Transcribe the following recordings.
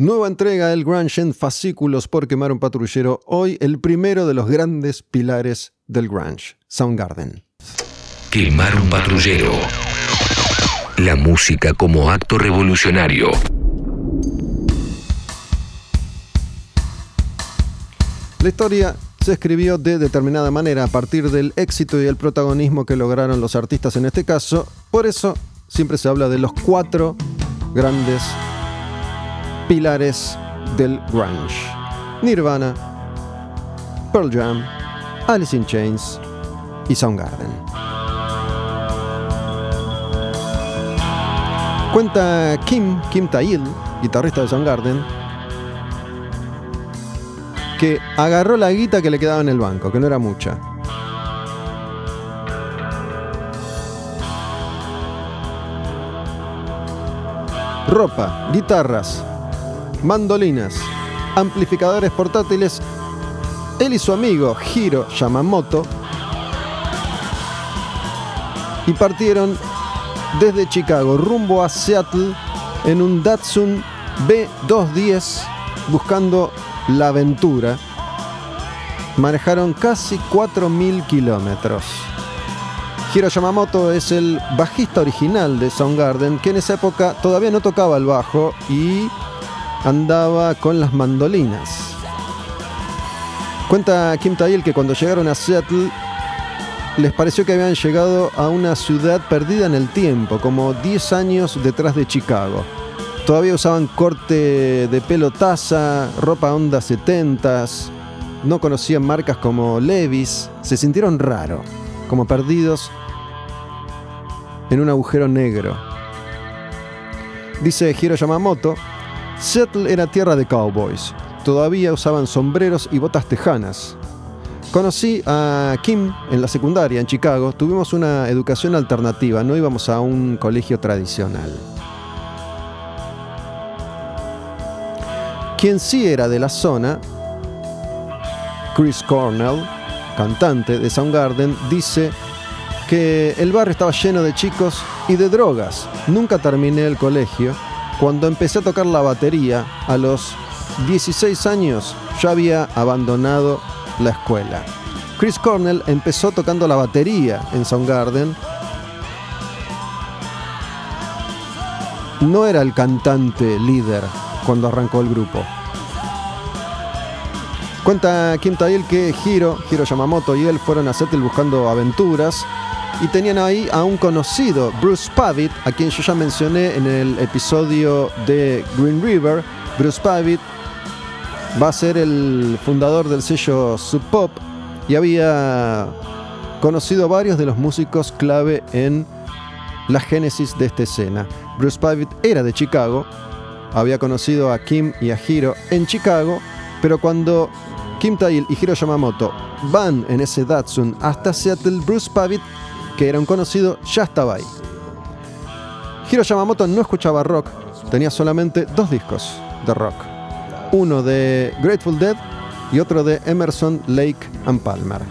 Nueva entrega del grunge en fascículos por quemar un patrullero. Hoy el primero de los grandes pilares del grunge, Soundgarden. Quemar un patrullero. La música como acto revolucionario. La historia se escribió de determinada manera a partir del éxito y el protagonismo que lograron los artistas en este caso. Por eso siempre se habla de los cuatro grandes pilares del grunge. Nirvana, Pearl Jam, Alice in Chains y Soundgarden. Cuenta Kim, Kim Tail, guitarrista de Soundgarden, que agarró la guita que le quedaba en el banco, que no era mucha. Ropa, guitarras, mandolinas, amplificadores portátiles. Él y su amigo Hiro Yamamoto y partieron desde Chicago rumbo a Seattle en un Datsun B210 buscando la aventura. Manejaron casi 4.000 kilómetros. Hiro Yamamoto es el bajista original de Soundgarden, que en esa época todavía no tocaba el bajo y andaba con las mandolinas. Cuenta Kim Tail que cuando llegaron a Seattle les pareció que habían llegado a una ciudad perdida en el tiempo, como 10 años detrás de Chicago. Todavía usaban corte de pelo taza, ropa onda 70s, no conocían marcas como Levis, se sintieron raro, como perdidos en un agujero negro. Dice Hiro Yamamoto, Seattle era tierra de cowboys. Todavía usaban sombreros y botas tejanas. Conocí a Kim en la secundaria en Chicago. Tuvimos una educación alternativa, no íbamos a un colegio tradicional. Quien sí era de la zona, Chris Cornell, cantante de Soundgarden, dice que el barrio estaba lleno de chicos y de drogas. Nunca terminé el colegio. Cuando empecé a tocar la batería, a los 16 años, ya había abandonado la escuela. Chris Cornell empezó tocando la batería en Soundgarden. No era el cantante líder cuando arrancó el grupo. Cuenta Kim Tail que Hiro, Hiro Yamamoto y él fueron a Seattle buscando aventuras y tenían ahí a un conocido, Bruce Pavitt, a quien yo ya mencioné en el episodio de Green River. Bruce Pavitt va a ser el fundador del sello Sub Pop y había conocido varios de los músicos clave en la génesis de esta escena. Bruce Pavitt era de Chicago, había conocido a Kim y a Hiro en Chicago, pero cuando Kim Tail y Hiro Yamamoto van en ese Datsun hasta Seattle, Bruce Pavitt, que era un conocido, ya estaba ahí. Hiro Yamamoto no escuchaba rock, tenía solamente dos discos de rock. Uno de Grateful Dead y otro de Emerson, Lake and Palmer.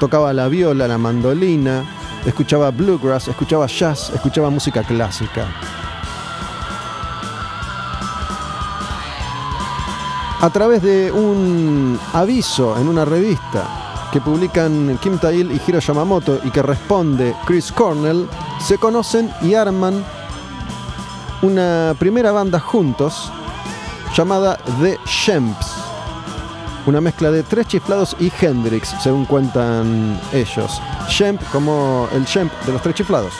Tocaba la viola, la mandolina, escuchaba bluegrass, escuchaba jazz, escuchaba música clásica. a través de un aviso en una revista que publican Kim Tail y Hiro Yamamoto y que responde Chris Cornell, se conocen y arman una primera banda juntos llamada The Shemps. Una mezcla de tres chiflados y Hendrix, según cuentan ellos. Shemp como el Shemp de los tres chiflados.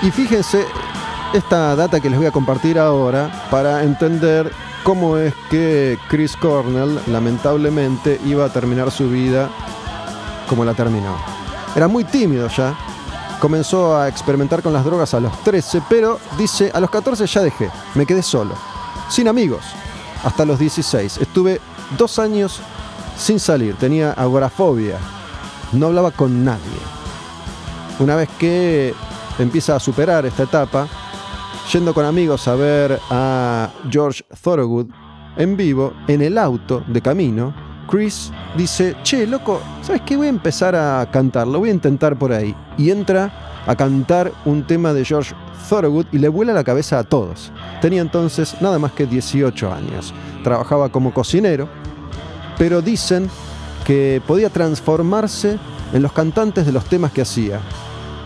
Y fíjense esta data que les voy a compartir ahora para entender cómo es que Chris Cornell lamentablemente iba a terminar su vida como la terminó. Era muy tímido ya, comenzó a experimentar con las drogas a los 13, pero dice, a los 14 ya dejé, me quedé solo, sin amigos, hasta los 16. Estuve dos años sin salir, tenía agorafobia, no hablaba con nadie. Una vez que empieza a superar esta etapa, yendo con amigos a ver a George Thorogood en vivo, en el auto de camino, Chris dice, che, loco, ¿sabes qué? Voy a empezar a cantar, lo voy a intentar por ahí. Y entra a cantar un tema de George Thorogood y le vuela la cabeza a todos. Tenía entonces nada más que 18 años. Trabajaba como cocinero, pero dicen que podía transformarse en los cantantes de los temas que hacía.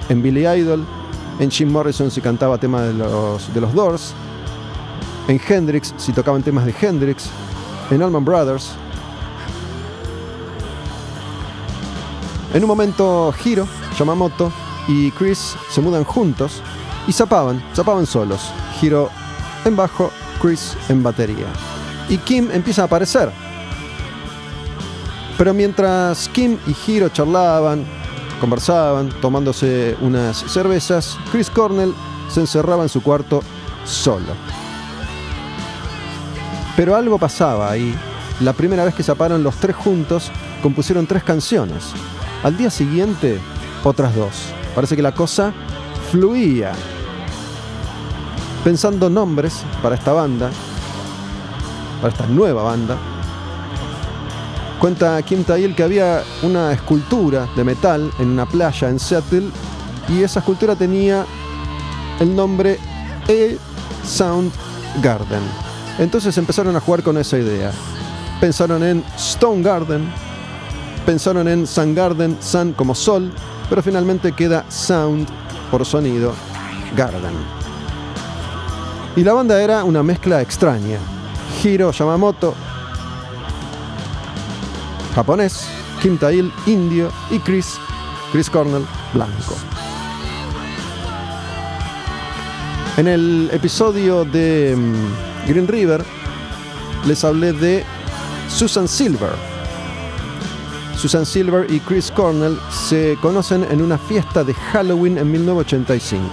En Billy Idol, en Jim Morrison si cantaba temas de los, de los Doors, en Hendrix si tocaban temas de Hendrix, en Allman Brothers. En un momento Hiro, Yamamoto y Chris se mudan juntos y zapaban, zapaban solos. Hiro en bajo, Chris en batería. Y Kim empieza a aparecer. Pero mientras Kim y Hiro charlaban, conversaban, tomándose unas cervezas, Chris Cornell se encerraba en su cuarto solo. Pero algo pasaba ahí. La primera vez que zaparon los tres juntos, compusieron tres canciones. Al día siguiente, otras dos. Parece que la cosa fluía. Pensando nombres para esta banda, para esta nueva banda, cuenta Kim Tail que había una escultura de metal en una playa en Seattle y esa escultura tenía el nombre E Sound Garden. Entonces empezaron a jugar con esa idea. Pensaron en Stone Garden, pensaron en Sun Garden, Sun como sol, pero finalmente queda Sound por sonido Garden. Y la banda era una mezcla extraña. Hiro Yamamoto, japonés, Kim Tail, indio y Chris, Chris Cornell, blanco. En el episodio de mm, Green River les hablé de Susan Silver. Susan Silver y Chris Cornell se conocen en una fiesta de Halloween en 1985.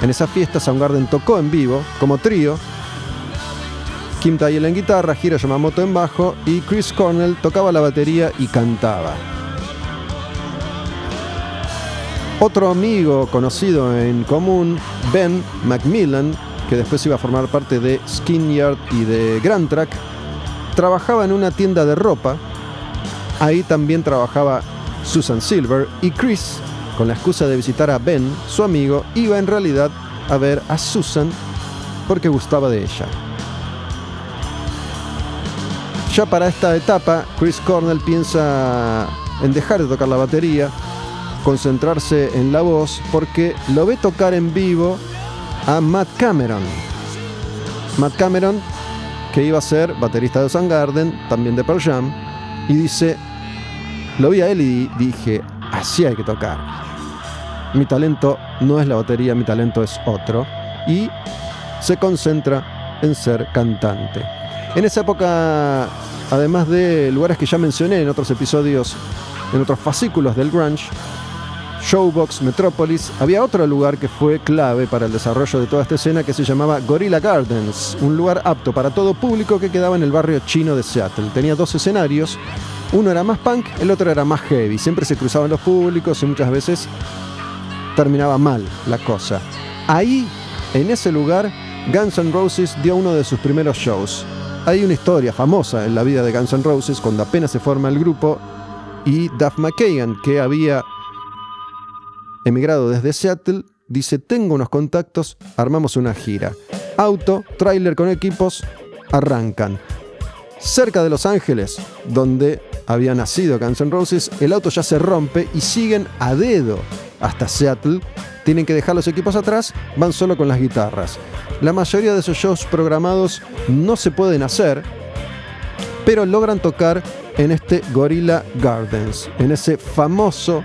En esa fiesta Soundgarden tocó en vivo como trío Kim Tail en guitarra, Hiro Yamamoto en bajo y Chris Cornell tocaba la batería y cantaba. Otro amigo conocido en común, Ben Macmillan, que después iba a formar parte de Skinyard y de Grand Track, trabajaba en una tienda de ropa. Ahí también trabajaba Susan Silver y Chris, con la excusa de visitar a Ben, su amigo, iba en realidad a ver a Susan porque gustaba de ella. Ya para esta etapa, Chris Cornell piensa en dejar de tocar la batería, concentrarse en la voz, porque lo ve tocar en vivo a Matt Cameron. Matt Cameron, que iba a ser baterista de Soundgarden, también de Pearl Jam, y dice, lo vi a él y dije, así hay que tocar. Mi talento no es la batería, mi talento es otro. Y se concentra en ser cantante. En esa época, además de lugares que ya mencioné en otros episodios, en otros fascículos del grunge, Showbox Metropolis, había otro lugar que fue clave para el desarrollo de toda esta escena que se llamaba Gorilla Gardens, un lugar apto para todo público que quedaba en el barrio chino de Seattle. Tenía dos escenarios, uno era más punk, el otro era más heavy. Siempre se cruzaban los públicos y muchas veces terminaba mal la cosa. Ahí, en ese lugar, Guns N' Roses dio uno de sus primeros shows. Hay una historia famosa en la vida de Guns N' Roses cuando apenas se forma el grupo y Duff McKagan, que había emigrado desde Seattle, dice, tengo unos contactos, armamos una gira. Auto, tráiler con equipos, arrancan. Cerca de Los Ángeles, donde había nacido Guns N' Roses, el auto ya se rompe y siguen a dedo hasta Seattle. Tienen que dejar los equipos atrás, van solo con las guitarras. La mayoría de esos shows programados no se pueden hacer, pero logran tocar en este Gorilla Gardens, en ese famoso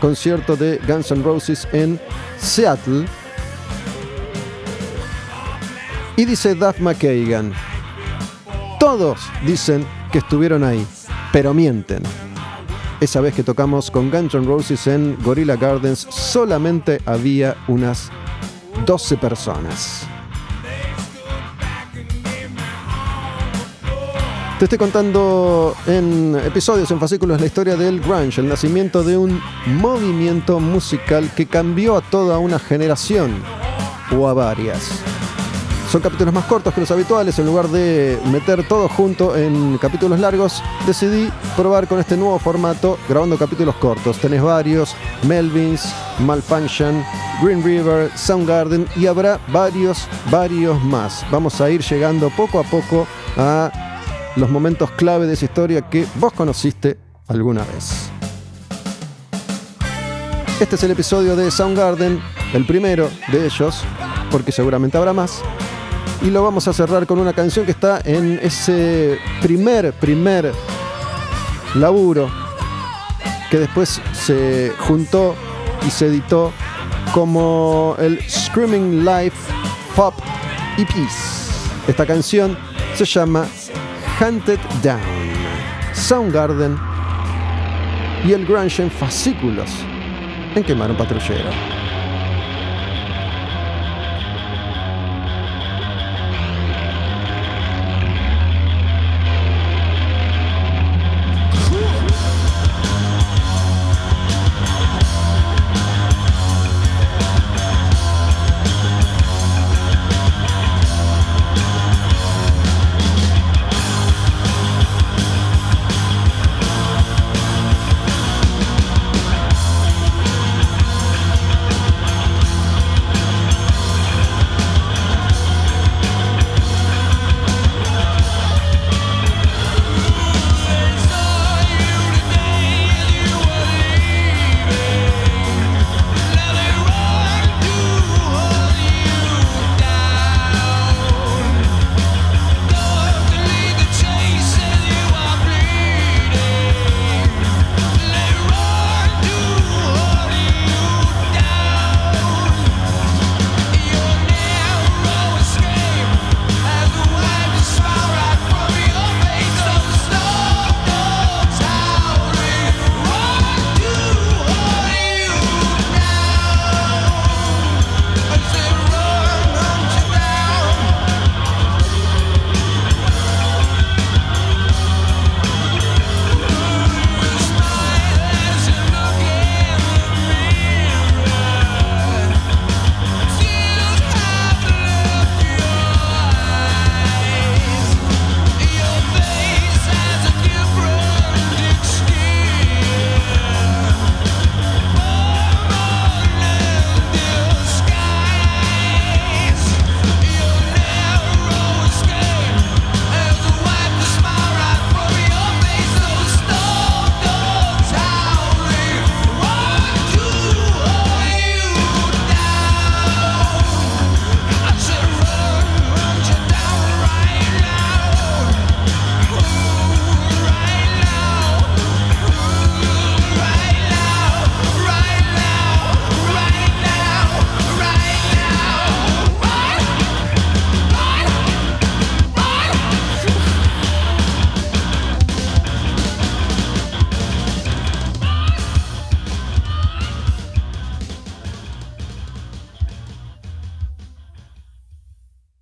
concierto de Guns N' Roses en Seattle. Y dice Duff McKagan, todos dicen que estuvieron ahí, pero mienten. Esa vez que tocamos con Guns N' Roses en Gorilla Gardens solamente había unas 12 personas. Te estoy contando en episodios, en fascículos, la historia del grunge, el nacimiento de un movimiento musical que cambió a toda una generación o a varias. Son capítulos más cortos que los habituales. En lugar de meter todo junto en capítulos largos, decidí probar con este nuevo formato grabando capítulos cortos. Tenés varios, Melvins, Malfunction, Green River, Soundgarden y habrá varios, varios más. Vamos a ir llegando poco a poco a los momentos clave de esa historia que vos conociste alguna vez. Este es el episodio de Soundgarden, el primero de ellos, porque seguramente habrá más. Y lo vamos a cerrar con una canción que está en ese primer, primer laburo que después se juntó y se editó como el Screaming Life Pop y Peace. Esta canción se llama Hunted Down, Soundgarden y el grunge en fascículos en Quemar un Patrullero.